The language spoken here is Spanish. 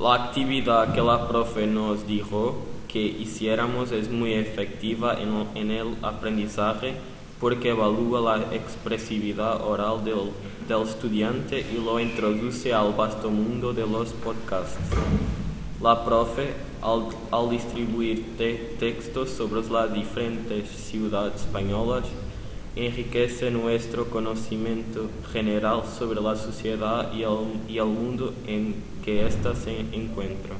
La actividad que la profe nos dijo que hiciéramos es muy efectiva en, el aprendizaje porque evalúa la expresividad oral del, estudiante y lo introduce al vasto mundo de los podcasts. La profe, al, distribuir te- textos sobre las diferentes ciudades españolas, enriquece nuestro conocimiento general sobre la sociedad y el, y el mundo en que ésta se encuentra.